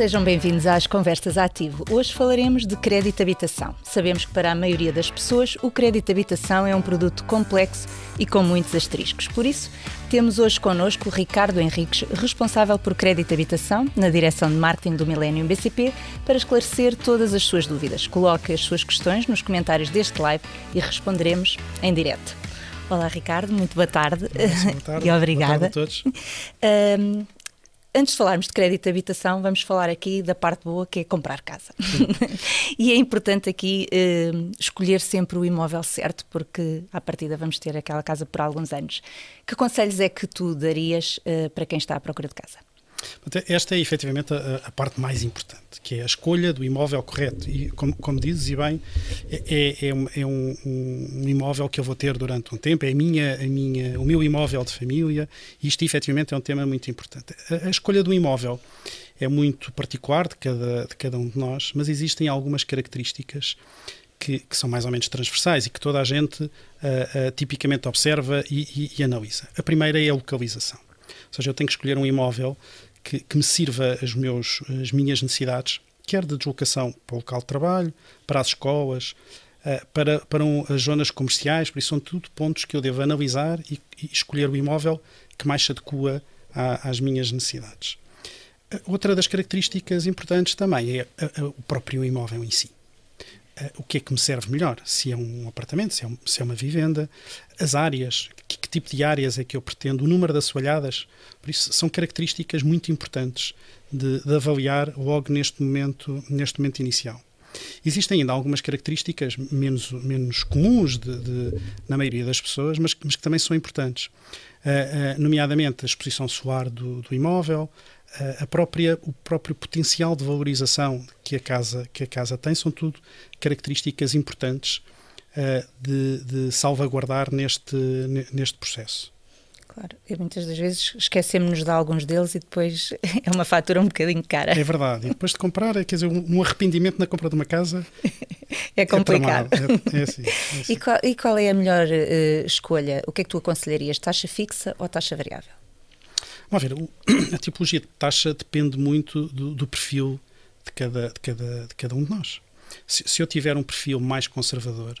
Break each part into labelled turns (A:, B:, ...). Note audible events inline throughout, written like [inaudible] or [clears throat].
A: Sejam bem-vindos às Conversas Ativo. Hoje falaremos de crédito habitação. Sabemos que para a maioria das pessoas o crédito habitação é um produto complexo e com muitos asteriscos. Por isso, temos hoje connosco o Ricardo Henriques, responsável por crédito habitação na direção de marketing do Millennium BCP, para esclarecer todas as suas dúvidas. Coloque as suas questões nos comentários deste live e responderemos em direto. Olá, Ricardo, muito boa tarde.
B: Boa tarde. [laughs]
A: e obrigada.
B: Boa tarde a todos. [laughs]
A: Um, Antes de falarmos de crédito de habitação, vamos falar aqui da parte boa que é comprar casa. [laughs] e é importante aqui uh, escolher sempre o imóvel certo, porque à partida vamos ter aquela casa por alguns anos. Que conselhos é que tu darias uh, para quem está à procura de casa?
B: Esta é efetivamente a, a, parte mais importante, que é a escolha do imóvel correto. E, como, como dizes, e bem, é, é, é um, um, imóvel que eu vou ter durante um tempo, é a minha, a minha, o meu imóvel de família, e isto efetivamente é um tema muito importante. A, a escolha do imóvel é muito particular de cada, de cada um de nós, mas existem algumas características que, que, são mais ou menos transversais e que toda a gente uh, uh, tipicamente observa e, e, e, analisa. A primeira é a localização. Ou seja, eu tenho que escolher um imóvel que, que me sirva as, meus, as minhas necessidades, quer de deslocação para o local de trabalho, para as escolas, uh, para, para um, as zonas comerciais, por isso são tudo pontos que eu devo analisar e, e escolher o imóvel que mais se adequa à, às minhas necessidades. Outra das características importantes também é a, a, o próprio imóvel em si. O que é que me serve melhor? Se é um apartamento, se é, um, se é uma vivenda, as áreas, tipo de áreas é que eu pretendo, o número de assoalhadas. Por isso, são características muito importantes de, de avaliar logo neste momento, neste momento inicial. Existem ainda algumas características menos, menos comuns de, de, na maioria das pessoas, mas, mas, que também são importantes, uh, uh, nomeadamente a exposição solar do, do imóvel, uh, a própria, o próprio potencial de valorização que a casa, que a casa tem, são tudo características importantes de, de, salvaguardar neste, neste processo.
A: Claro, e muitas das vezes esquecemos-nos de alguns deles e depois [laughs] é uma fatura um bocadinho cara.
B: É verdade, e depois de comprar, é, quer dizer, um arrependimento na compra de uma casa [laughs]
A: é complicado.
B: É, é, assim, é [laughs] assim.
A: E, qual, e, qual, é a melhor uh, escolha? O que é que tu aconselharias, taxa fixa ou taxa variável?
B: Vamos ver, [clears throat] a tipologia de taxa depende muito do, do perfil de cada, de, cada, de cada um de nós. Se, se eu tiver um perfil mais conservador,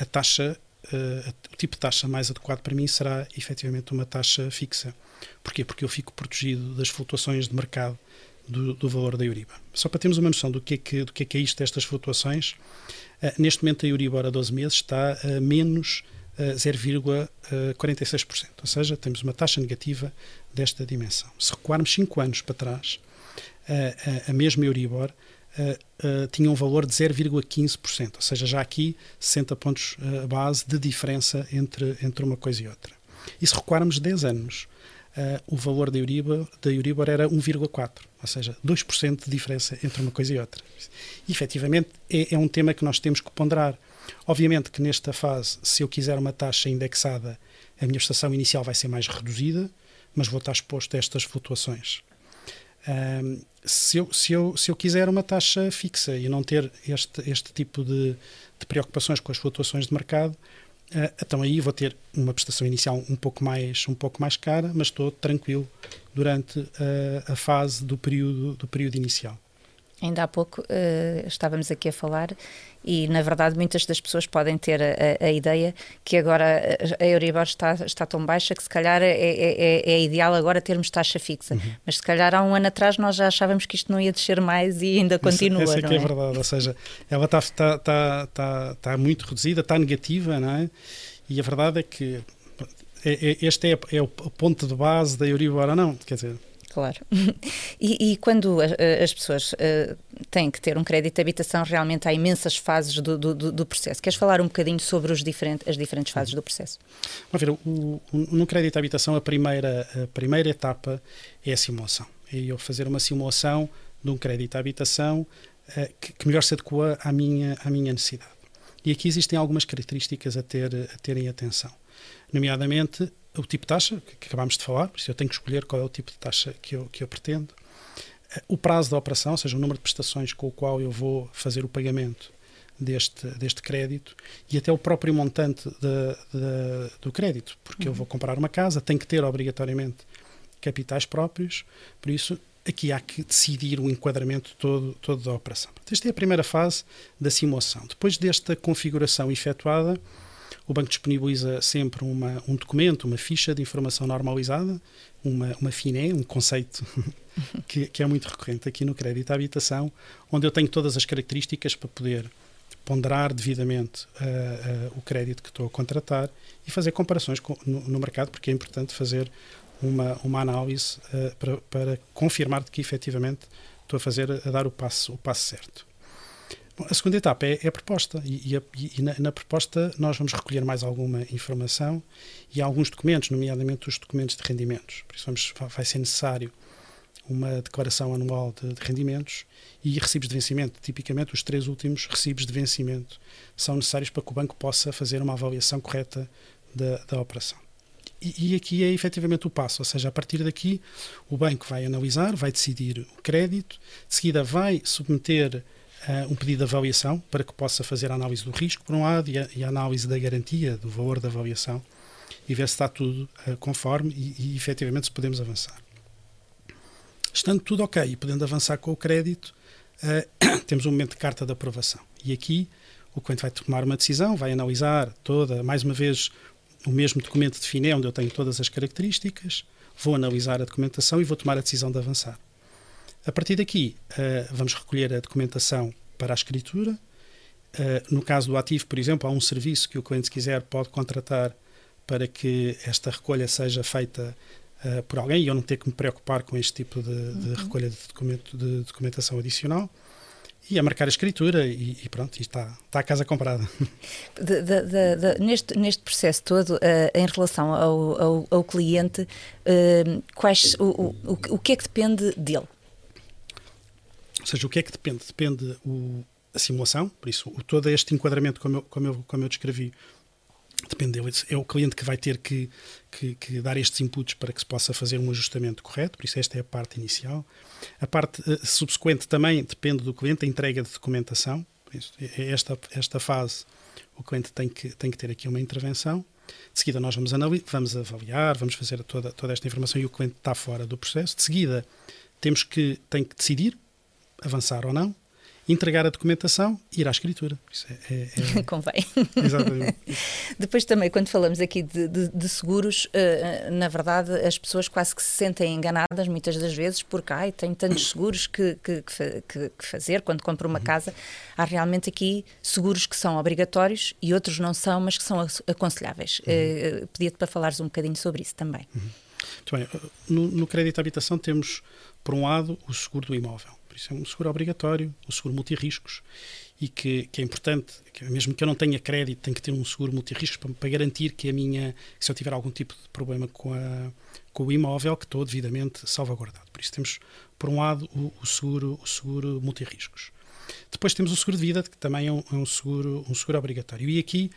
B: a taxa, uh, o tipo de taxa mais adequado para mim será efetivamente uma taxa fixa. Porquê? Porque eu fico protegido das flutuações de mercado do, do, valor da Euriba. Só para termos uma noção do que é que, do que, é, que é isto, estas flutuações, uh, neste momento a Euribor a 12 meses está a menos 0,46%, ou seja, temos uma taxa negativa desta dimensão. Se recuarmos 5 anos para trás, a, a, a mesma Euribor uh, uh, tinha um valor de 0,15%, ou seja, já aqui 60 pontos uh, base de diferença entre, entre uma coisa e outra. E se recuarmos 10 anos, o valor da Euribor, da Euribor era 1,4%, ou seja, 2% de diferença entre uma coisa e outra. E, efetivamente, é, é um tema que nós temos que ponderar. Obviamente que nesta fase, se eu quiser uma taxa indexada, a minha estação inicial vai ser mais reduzida, mas vou estar exposto a estas flutuações. Um, se, eu, se, eu, se eu quiser uma taxa fixa e não ter este, este tipo de, de preocupações com as flutuações de mercado, uh, então aí vou ter uma prestação inicial um pouco mais, um pouco mais cara, mas estou tranquilo durante uh, a fase do período, do período inicial.
A: Ainda há pouco uh, estávamos aqui a falar e, na verdade, muitas das pessoas podem ter a, a, ideia que agora a Euribor está, está tão baixa que se calhar é, é, é, é ideal agora termos taxa fixa. Uhum. Mas se calhar há um ano atrás nós já achávamos que isto não ia descer mais e ainda continua.
B: Essa, essa
A: é
B: que
A: é,
B: é verdade, ou seja, ela está, está, está, está, está muito reduzida, está negativa, não é? E a verdade é que é, este é, é o ponto de base da Euribor, não? Quer dizer,
A: Claro. [laughs] E, e quando as pessoas uh, têm que ter um crédito de habitação, realmente há imensas fases do, do, do processo. Queres falar um bocadinho sobre diferentes, as diferentes fases do processo?
B: Ver, no crédito de habitação, a primeira, a primeira etapa é a simulação. É eu fazer uma simulação de um crédito de habitação uh, que, que, melhor se adequa à minha, à minha necessidade. E aqui existem algumas características a, ter, a terem atenção. Nomeadamente, o tipo de taxa que acabámos de falar, por isso eu tenho que escolher qual é o tipo de taxa que eu, que eu pretendo, eh, o prazo da operação, ou seja, o número de prestações com o qual eu vou fazer o pagamento deste, deste crédito e até o próprio montante de, de, do crédito, porque uhum. eu vou comprar uma casa, tenho que ter obrigatoriamente capitais próprios, por isso aqui há que decidir o enquadramento todo, todo da operação. Esta é a primeira fase da simulação. Depois desta configuração efetuada, o banco disponibiliza sempre uma, um documento, uma ficha de informação normalizada, uma, uma FINE, um conceito [laughs] que, que, é muito recorrente aqui no crédito à habitação, onde eu tenho todas as características para poder ponderar devidamente uh, uh, o crédito que estou a contratar e fazer comparações com, no, no, mercado, porque é importante fazer uma, uma análise uh, para, para confirmar que efetivamente estou a fazer, a dar o passo, o passo certo. A segunda etapa é, é a proposta e, e, e na, na, proposta nós vamos recolher mais alguma informação e alguns documentos, nomeadamente os documentos de rendimentos. Por isso vamos, vai ser necessário uma declaração anual de, de, rendimentos e recibos de vencimento. Tipicamente, os três últimos recibos de vencimento são necessários para que o banco possa fazer uma avaliação correta da, da operação. E, e, aqui é efetivamente o passo, ou seja, a partir daqui o banco vai analisar, vai decidir o crédito, de seguida vai submeter uh, um pedido de avaliação para que possa fazer a análise do risco, por um lado, e a, e a análise da garantia, do valor da avaliação, e ver se está tudo uh, conforme e, e efetivamente se podemos avançar. Estando tudo ok e podendo avançar com o crédito, uh, [coughs] temos um momento de carta de aprovação. E aqui o cliente vai tomar uma decisão, vai analisar toda, mais uma vez, o mesmo documento de FINE, onde eu tenho todas as características, vou analisar a documentação e vou tomar a decisão de avançar. A partir daqui, uh, vamos recolher a documentação para a escritura. Uh, no caso do ativo, por exemplo, há um serviço que o cliente, se quiser, pode contratar para que esta recolha seja feita uh, por alguém e eu não ter que me preocupar com este tipo de, de uhum. recolha de, documento, de documentação adicional e a marcar a escritura e, e pronto, e está, está a casa comprada.
A: De, de, de, neste, neste processo todo, uh, em relação ao, ao, ao cliente, uh, quais, o, o, o que é que depende dele?
B: Ou seja, o que é que depende? Depende o, a simulação, por isso, o, todo este enquadramento, como eu, como eu, como eu descrevi, Depende. É o cliente que vai ter que, que, que, dar estes inputs para que se possa fazer um ajustamento correto, por isso esta é a parte inicial. A parte uh, subsequente também depende do cliente, a entrega de documentação. É, é esta, esta fase o cliente tem que, tem que ter aqui uma intervenção. De seguida nós vamos, vamos avaliar, vamos fazer toda, toda esta informação e o cliente está fora do processo. De seguida temos que, tem que decidir avançar ou não entregar a documentação e ir à escritura. Isso é, é,
A: é... [laughs] Convém.
B: Exatamente.
A: Depois também, quando falamos aqui de, de, de seguros, uh, na verdade as pessoas quase que se sentem enganadas muitas das vezes porque ai, tenho tantos seguros que, que, que, que fazer quando compro uma uhum. casa. Há realmente aqui seguros que são obrigatórios e outros não são, mas que são aconselháveis. Uhum. Uh, Pedia-te para falares um bocadinho sobre isso também.
B: Uhum. Muito bem. No, no crédito à habitação temos, por um lado, o seguro do imóvel por isso é um seguro obrigatório, um seguro multirriscos, e que, que é importante, que mesmo que eu não tenha crédito, tenho que ter um seguro multirriscos para, para garantir que a minha, se eu tiver algum tipo de problema com, a, com o imóvel, que estou devidamente salvaguardado. Por isso temos, por um lado, o, o seguro, o seguro multirriscos. Depois temos o seguro de vida, que também é um, é um seguro, um seguro obrigatório. E aqui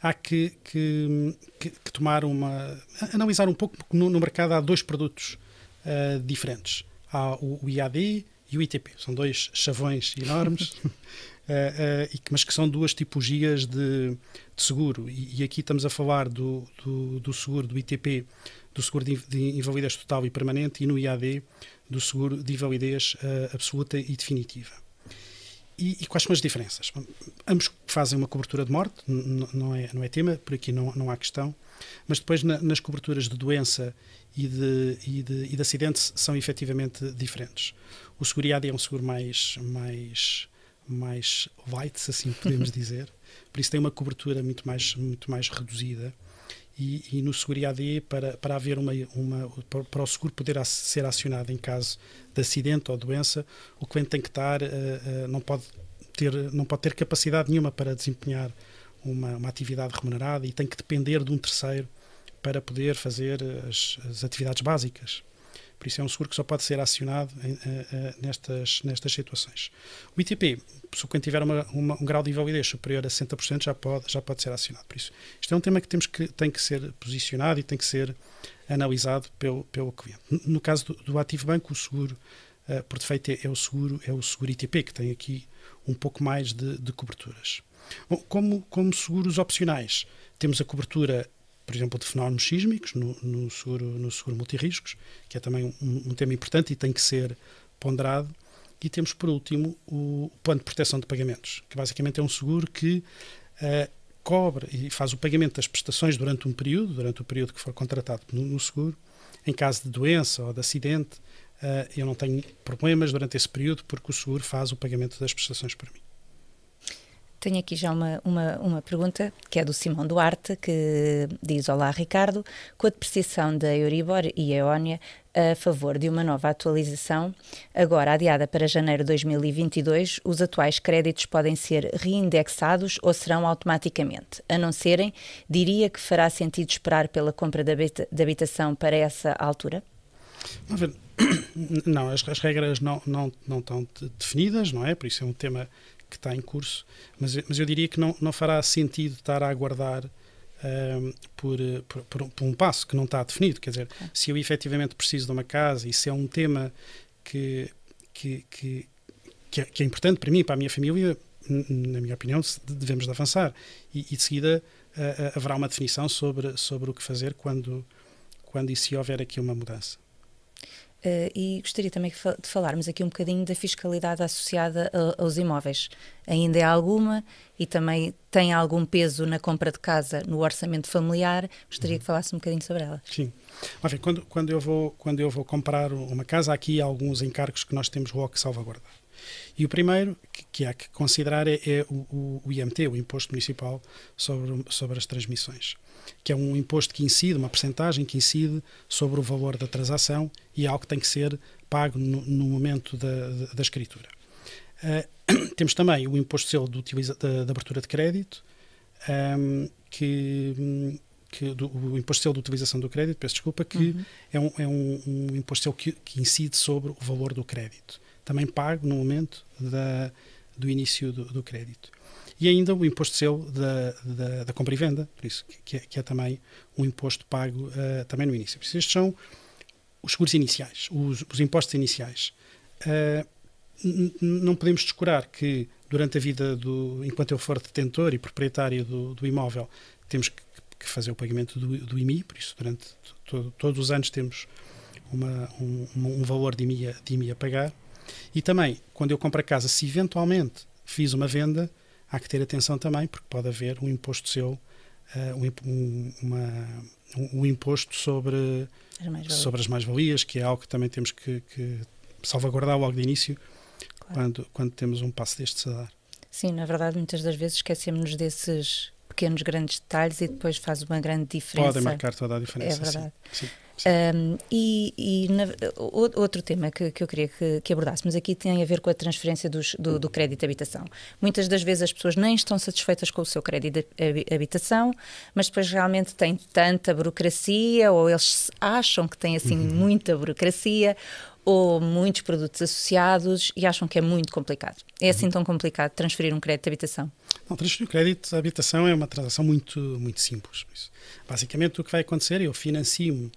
B: há que, que, que, que tomar uma. analisar um pouco, porque no, no mercado há dois produtos uh, diferentes. Há o, o IAD e o ITP. São dois chavões enormes, [laughs] uh, uh, mas que são duas tipologias de, de seguro. E, e, aqui estamos a falar do, do, do, seguro do ITP, do seguro de, de invalidez total e permanente, e no IAD, do seguro de invalidez uh, absoluta e definitiva. E, e, quais são as diferenças? Ambos fazem uma cobertura de morte, não é, não é tema, por aqui não, não há questão, mas depois na, nas coberturas de doença e de, e de, e de acidente são efetivamente diferentes. O seguro IAD é um seguro mais, mais, mais light, se assim podemos [laughs] dizer, por isso tem uma cobertura muito mais, muito mais reduzida. E, e no seguro IAD, para, para haver uma, uma para o seguro poder ser acionado em caso de acidente ou doença, o cliente tem que estar, uh, uh, não, pode ter, não pode ter capacidade nenhuma para desempenhar uma, uma atividade remunerada e tem que depender de um terceiro para poder fazer as, as atividades básicas. Por isso é um seguro que só pode ser acionado uh, nestas, nestas situações. O ITP, se cliente tiver uma, uma, um grau de invalidez superior a 60%, já pode, já pode ser acionado. Por isso, isto é um tema que, temos que tem que ser posicionado e tem que ser analisado pelo, pelo cliente. No caso do, do ativo banco, o seguro uh, por defeito é, é, o seguro, é o seguro ITP, que tem aqui um pouco mais de, de coberturas. Bom, como, como seguros opcionais, temos a cobertura por exemplo, de fenómenos sísmicos no, no seguro, no seguro multirriscos, que é também um, um, tema importante e tem que ser ponderado. E temos, por último, o plano de proteção de pagamentos, que basicamente é um seguro que uh, cobre e faz o pagamento das prestações durante um período, durante o período que for contratado no, no seguro, em caso de doença ou de acidente, uh, eu não tenho problemas durante esse período porque o seguro faz o pagamento das prestações por mim.
A: Tenho aqui já uma, uma, uma pergunta que é do Simão Duarte, que diz: Olá, Ricardo. Com a depreciação da Euribor e Eónia a favor de uma nova atualização, agora adiada para janeiro de 2022, os atuais créditos podem ser reindexados ou serão automaticamente. A não serem, diria que fará sentido esperar pela compra de habitação para essa altura? [coughs]
B: Não, as, as regras não, não, não estão definidas, não é? Por isso é um tema que está em curso, mas, mas eu diria que não, não fará sentido estar a aguardar um, por, por, por, um passo que não está definido. Quer dizer, se eu efetivamente preciso de uma casa e se é um tema que, que, que, que, é, que é importante para mim e para a minha família, na minha opinião, devemos de avançar. E, e de seguida uh, haverá uma definição sobre, sobre o que fazer quando, quando e se houver aqui uma mudança.
A: Uh, e gostaria também de falarmos aqui um bocadinho da fiscalidade associada a, aos imóveis. Ainda é alguma e também tem algum peso na compra de casa no orçamento familiar. Gostaria uhum. que falasse um bocadinho sobre ela.
B: Sim. Enfim, quando, quando, eu vou, quando eu vou comprar uma casa, há aqui alguns encargos que nós temos logo que salvaguardar. E o primeiro que, que há que considerar é, é o, o, IMT, o Imposto Municipal sobre, sobre as Transmissões que é um imposto que incide, uma percentagem que incide sobre o valor da transação e é algo que tem que ser pago no, no momento da, da, escritura. Uh, [clears throat] temos também o imposto de selo de, da, abertura de crédito, um, que, que do, o imposto de selo de utilização do crédito, peço desculpa, que uhum. é, um, é um, um imposto de selo que, que, incide sobre o valor do crédito. Também pago no momento da, do início do, do crédito e ainda o imposto selo da, da, da compra e venda, por isso que é, que é também um imposto pago uh, também no início. Por isso, estes são os seguros iniciais, os, os impostos iniciais. Uh, não podemos descurar que durante a vida do, enquanto eu for detentor e proprietário do, do imóvel, temos que, que, fazer o pagamento do, do IMI, por isso durante todo, todos os anos temos uma, um, um, valor de IMI, de IMI a pagar. E também, quando eu compro a casa, se eventualmente fiz uma venda, há que ter atenção também, porque pode haver um imposto seu, uh, um, uma, um, um, imposto sobre as sobre as mais-valias, que é algo que também temos que, que salvaguardar logo de início, claro. quando, quando temos um passo destes a dar.
A: Sim, na verdade, muitas das vezes esquecemos desses pequenos, grandes detalhes e depois faz uma grande diferença.
B: Podem marcar toda a diferença.
A: É verdade.
B: Sim, sim.
A: Um, e, e na, outro tema que, que eu queria que, que, abordássemos aqui tem a ver com a transferência dos, do, do, crédito de habitação. Muitas das vezes as pessoas nem estão satisfeitas com o seu crédito de habitação, mas depois realmente têm tanta burocracia, ou eles acham que têm assim uhum. muita burocracia, ou muitos produtos associados e acham que é muito complicado. É assim uhum. tão complicado transferir um crédito de habitação?
B: Não, transferir o crédito de habitação é uma transação muito, muito simples. Basicamente, o que vai acontecer é eu financio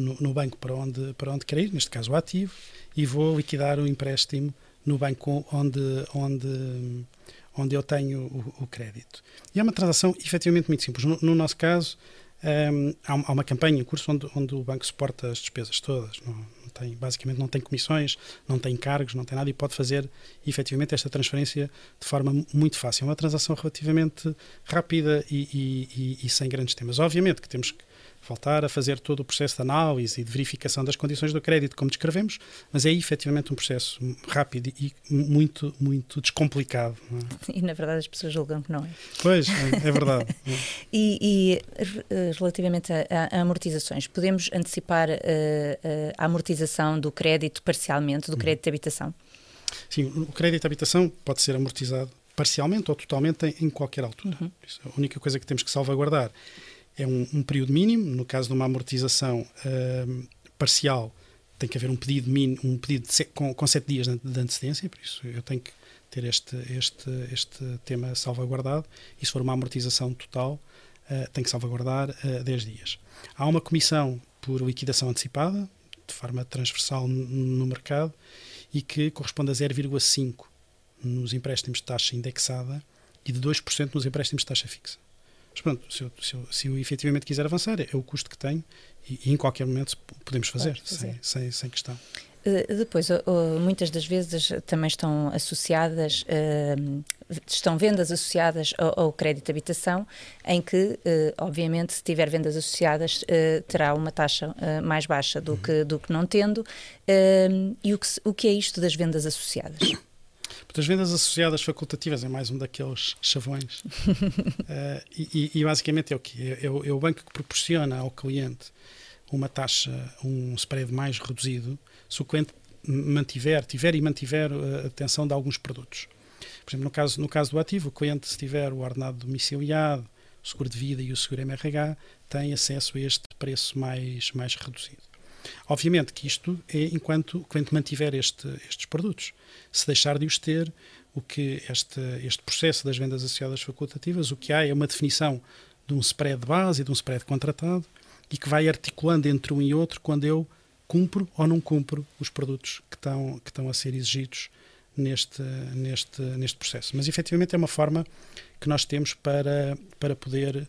B: no, no, banco para onde, para onde querer neste caso o ativo, e vou liquidar o empréstimo no banco onde, onde, onde eu tenho o, o crédito. E é uma transação efetivamente muito simples. No, no nosso caso, um, há, há, uma campanha em curso onde, onde o banco suporta as despesas todas. Não, não, tem, basicamente não tem comissões, não tem cargos, não tem nada e pode fazer efetivamente esta transferência de forma muito fácil. É uma transação relativamente rápida e, e, e, e sem grandes temas. Obviamente que temos que voltar a fazer todo o processo de análise e de verificação das condições do crédito, como descrevemos, mas é efetivamente um processo rápido e muito, muito descomplicado.
A: É? [laughs] E na verdade as pessoas julgam que não é.
B: Pois, é, é verdade. [laughs]
A: e, e, eh, relativamente a, a, amortizações, podemos antecipar a, eh, a amortização do crédito parcialmente, do crédito de habitação?
B: Sim, o crédito de habitação pode ser amortizado parcialmente ou totalmente em, em qualquer altura. Uhum. A única coisa que temos que salvaguardar é um, um, período mínimo. No caso de uma amortização uh, parcial, tem que haver um pedido um pedido de, com, com sete dias de antecedência, por isso eu tenho que ter este, este, este tema salvaguardado. E se for uma amortização total, uh, tem que salvaguardar uh, 10 dias. Há uma comissão por liquidação antecipada, de forma transversal no mercado, e que corresponde a 0,5 nos empréstimos de taxa indexada e de 2% nos empréstimos de taxa fixa. Mas pronto, se eu, se eu, se eu efetivamente quiser avançar, é o custo que tenho e, e em qualquer momento podemos fazer, fazer. Sem, sem, sem questão.
A: Eh, depois, muitas das vezes também estão associadas, eh, estão vendas associadas ao crédito de habitação, em que, eh, obviamente, se tiver vendas associadas, terá uma taxa mais baixa do que, do que não tendo. E o que, o que é isto das vendas associadas?
B: As vendas associadas facultativas é mais um daqueles chavões. uh, [laughs] e, e, basicamente é o que? É, é, é, o banco que proporciona ao cliente uma taxa, um spread mais reduzido, se o cliente mantiver, tiver e mantiver a atenção de alguns produtos. Por exemplo, no caso, no caso do ativo, o cliente, se tiver o ordenado domiciliado, o seguro de vida e o seguro MRH, tem acesso a este preço mais, mais reduzido. Obviamente que isto é enquanto o cliente mantiver este, estes produtos. Se deixar de os ter, o que este, este processo das vendas associadas facultativas, o que há é uma definição de um spread base e de um spread contratado e que vai articulando entre um e outro quando eu cumpro ou não cumpro os produtos que estão, que estão a ser exigidos neste, neste, neste processo. Mas efetivamente é uma forma que nós temos para, para poder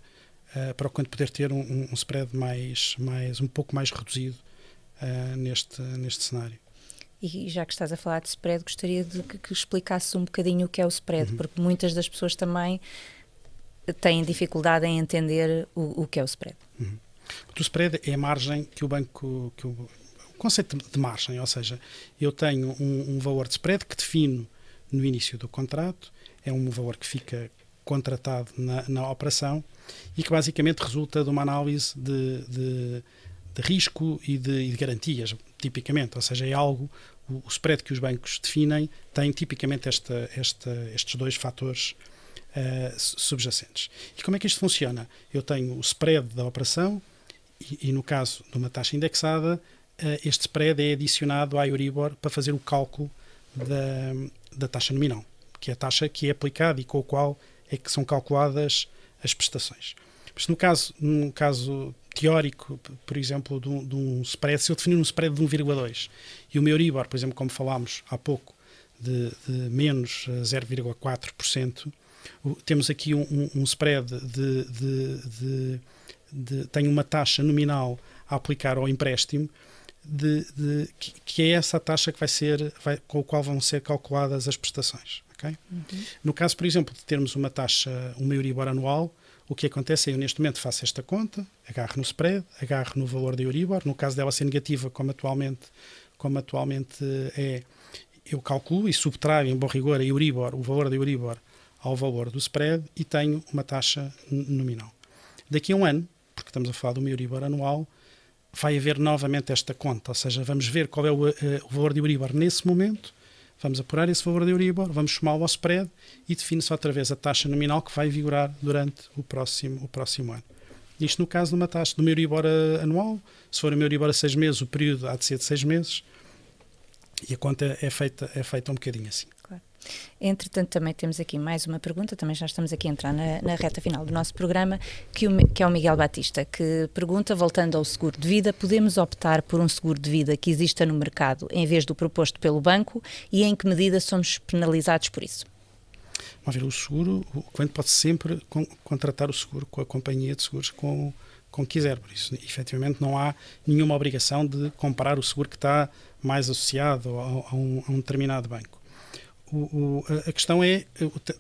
B: uh, para o cliente poder ter um, um spread mais, mais um pouco mais reduzido uh, neste, neste cenário.
A: E já que estás a falar de spread, gostaria de que, que explicasse um bocadinho o que é o spread, uhum. porque muitas das pessoas também têm dificuldade em entender o, o que é o spread.
B: Uhum. O spread é a margem que o banco, que o, conceito de margem, ou seja, eu tenho um, um, valor de spread que defino no início do contrato, é um valor que fica contratado na, na operação e que basicamente resulta de uma análise de, de, de risco e de, e de, garantias, tipicamente, ou seja, é algo, o, o, spread que os bancos definem tem tipicamente esta, esta, estes dois fatores uh, subjacentes. E como é que isto funciona? Eu tenho o spread da operação e, e no caso de uma taxa indexada, eh, este spread é adicionado à Euribor para fazer o cálculo da, da taxa nominal, que é a taxa que é aplicada e com a qual é que são calculadas as prestações. Mas no caso, no caso teórico, por exemplo, de um, de um spread, se eu definir um spread de 1,2 e o meu Euribor, por exemplo, como falámos há pouco, de, de menos 0,4%, temos aqui um, um spread de, de, de, tem uma taxa nominal a aplicar ao empréstimo de, de, que, que, é essa taxa que vai ser, vai, com a qual vão ser calculadas as prestações. Okay? Uhum. No caso, por exemplo, de termos uma taxa, um Euribor anual, o que acontece é eu neste momento faço esta conta, agarro no spread, agarro no valor da Euribor, no caso dela ser negativa, como atualmente, como atualmente é, eu calculo e subtraio em bom rigor a Euribor, o valor da Euribor ao valor do spread e tenho uma taxa nominal. Daqui a um ano, porque estamos a falar do Euribor anual, vai haver novamente esta conta, ou seja, vamos ver qual é o, uh, o valor de Euribor nesse momento, vamos apurar esse valor de Euribor, vamos somá-lo ao spread e define-se outra vez a taxa nominal que vai vigorar durante o próximo, o próximo ano. Isto no caso de uma taxa do meu Euribor anual, se for o meu Euribor a seis meses, o período há de ser de seis meses e a conta é feita, é feita um bocadinho assim.
A: Entretanto, também temos aqui mais uma pergunta, também já estamos aqui a entrar na, na reta final do nosso programa, que, o, que é o Miguel Batista, que pergunta, voltando ao seguro de vida, podemos optar por um seguro de vida que exista no mercado em vez do proposto pelo banco e em que medida somos penalizados por isso?
B: Vamos ver, o seguro, o cliente pode sempre contratar o seguro com a companhia de seguros com, com quiser, por isso, efetivamente, não há nenhuma obrigação de comprar o seguro que está mais associado a, a, um, a um determinado banco o, o, a questão é,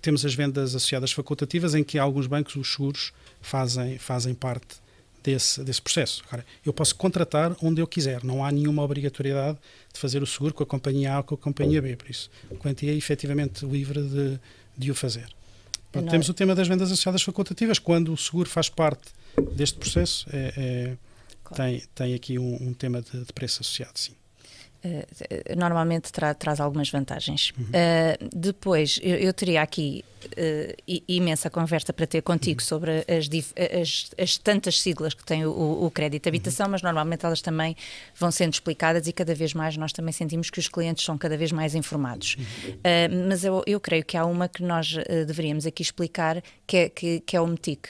B: temos as vendas associadas facultativas em que alguns bancos, os seguros, fazem, fazem parte desse, desse processo. Agora, eu posso contratar onde eu quiser, não há nenhuma obrigatoriedade de fazer o seguro com a companhia A ou com a companhia B, por isso o cliente é efetivamente livre de, de o fazer. Pronto, temos o tema das vendas associadas facultativas, quando o seguro faz parte deste processo, é, é, claro. tem, tem aqui um, um tema de, de preço associado, sim.
A: Uh, normalmente tra traz algumas vantagens. Uhum. Uh, depois, eu, eu, teria aqui uh, imensa conversa para ter contigo uhum. sobre as, as, as, tantas siglas que tem o, o crédito de habitação, uhum. mas normalmente elas também vão sendo explicadas e cada vez mais nós também sentimos que os clientes são cada vez mais informados. Uhum. mas eu, eu, creio que há uma que nós deveríamos aqui explicar, que é, que, que é o METIC.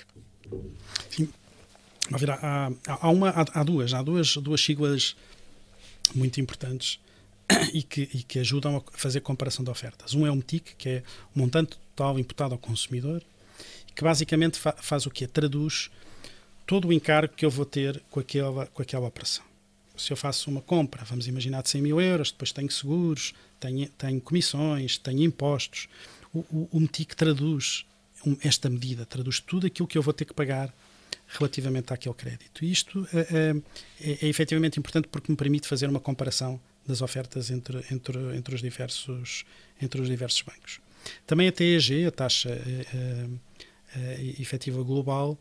B: Sim. Há, há, há, uma, há duas, há duas, duas siglas muito importantes [clears throat] e que, e que ajudam a fazer comparação de ofertas. Um é o MTIC, que é o montante total imputado ao consumidor, que basicamente fa faz o quê? Traduz todo o encargo que eu vou ter com aquela, com aquela operação. Se eu faço uma compra, vamos imaginar de 100 mil euros, depois tenho seguros, tenho, tenho comissões, tenho impostos, o, o, o MTIC traduz esta medida, traduz tudo aquilo que eu vou ter que pagar relativamente àquele crédito. Isto é, é, é, efetivamente importante porque me permite fazer uma comparação das ofertas entre, entre, entre, os, diversos, entre os diversos bancos. Também a TEG, a taxa é, é, efetiva global,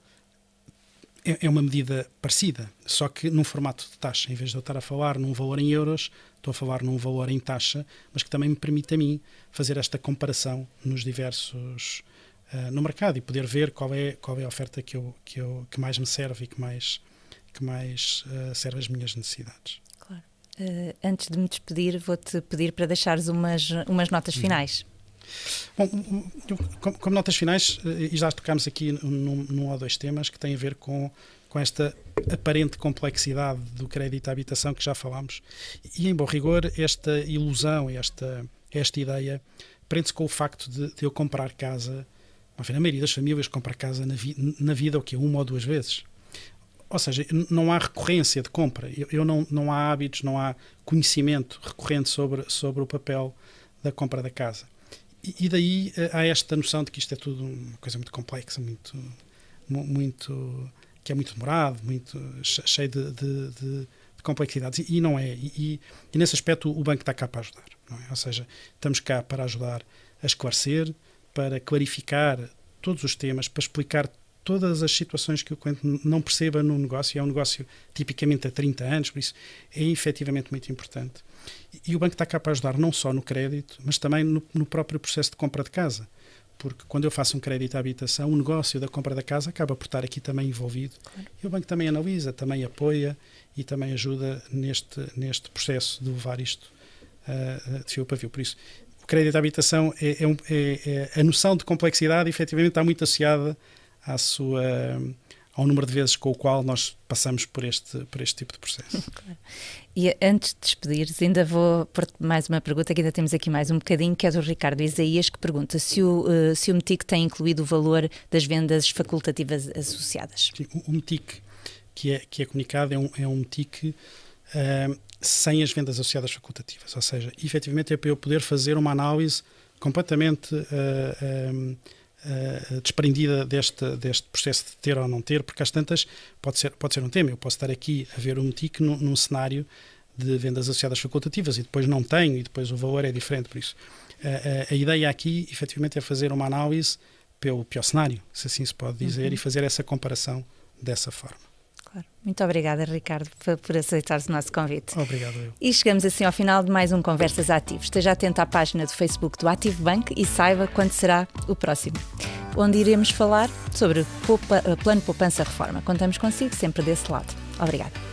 B: é, uma medida parecida, só que num formato de taxa. Em vez de eu estar a falar num valor em euros, estou a falar num valor em taxa, mas que também me permite a mim fazer esta comparação nos diversos uh, no mercado e poder ver qual é qual é a oferta que eu que eu que mais me serve e que mais que mais uh, serve as minhas necessidades.
A: Claro. Uh, antes de me despedir, vou-te pedir para deixares umas umas notas uhum. finais.
B: Bom, como, como, notas finais, e já tocámos aqui num, num ou dois temas que têm a ver com, com esta aparente complexidade do crédito à habitação que já falámos. E, em bom rigor, esta ilusão, esta, esta ideia, prende-se com o facto de, de eu comprar casa enfim, a maioria das famílias compra casa na, vi na vida o quê? Uma ou duas vezes. Ou seja, não há recorrência de compra. Eu, eu, não, não há hábitos, não há conhecimento recorrente sobre, sobre o papel da compra da casa. E, e daí eh, há esta noção de que isto é tudo uma coisa muito complexa, muito, muito que é muito demorado, muito cheio de, de, de, de complexidades. E, e, não é. E, e, nesse aspecto o banco está cá para ajudar. É? Ou seja, estamos cá para ajudar a esclarecer, para clarificar todos os temas, para explicar todas as situações que o cliente não perceba no negócio. É um negócio tipicamente há 30 anos, por isso é efetivamente muito importante. E o banco está cá para ajudar não só no crédito, mas também no, no próprio processo de compra de casa. Porque quando eu faço um crédito à habitação, o negócio da compra da casa acaba por estar aqui também envolvido. Claro. E o banco também analisa, também apoia e também ajuda neste, neste processo de levar isto uh, de fio para fio. Por isso, crédito à habitação, é, é, um, é, é, a noção de complexidade efetivamente está muito associada à sua, ao número de vezes com o qual nós passamos por este, por este tipo de processo. [laughs]
A: E antes de despedires, ainda vou pôr mais uma pergunta, que ainda temos aqui mais um bocadinho, que é do Ricardo Isaías, que pergunta se o, uh, se o METIC tem incluído o valor das vendas facultativas associadas.
B: Sim, o METIC que é, que é comunicado é um, é um METIC uh, sem as vendas associadas facultativas. Ou seja, efetivamente é para eu poder fazer uma análise completamente uh, uh, uh, desprendida deste, deste processo de ter ou não ter, porque às tantas pode ser, pode ser um tema. Eu posso estar aqui a ver um TIC num, num cenário de vendas associadas facultativas e depois não tenho e depois o valor é diferente. Por isso, a ideia aqui, efetivamente, é fazer uma análise pelo pior cenário, se assim se pode dizer, uhum. e fazer essa comparação dessa forma.
A: Claro. Muito obrigada, Ricardo, por aceitar o nosso convite.
B: Obrigado. Eu.
A: E chegamos assim ao final de mais um Conversas Ativos. Esteja atento à página do Facebook do Ativo Bank e saiba quando será o próximo, onde iremos falar sobre Plano Poupança Reforma. Contamos consigo sempre desse lado. Obrigada.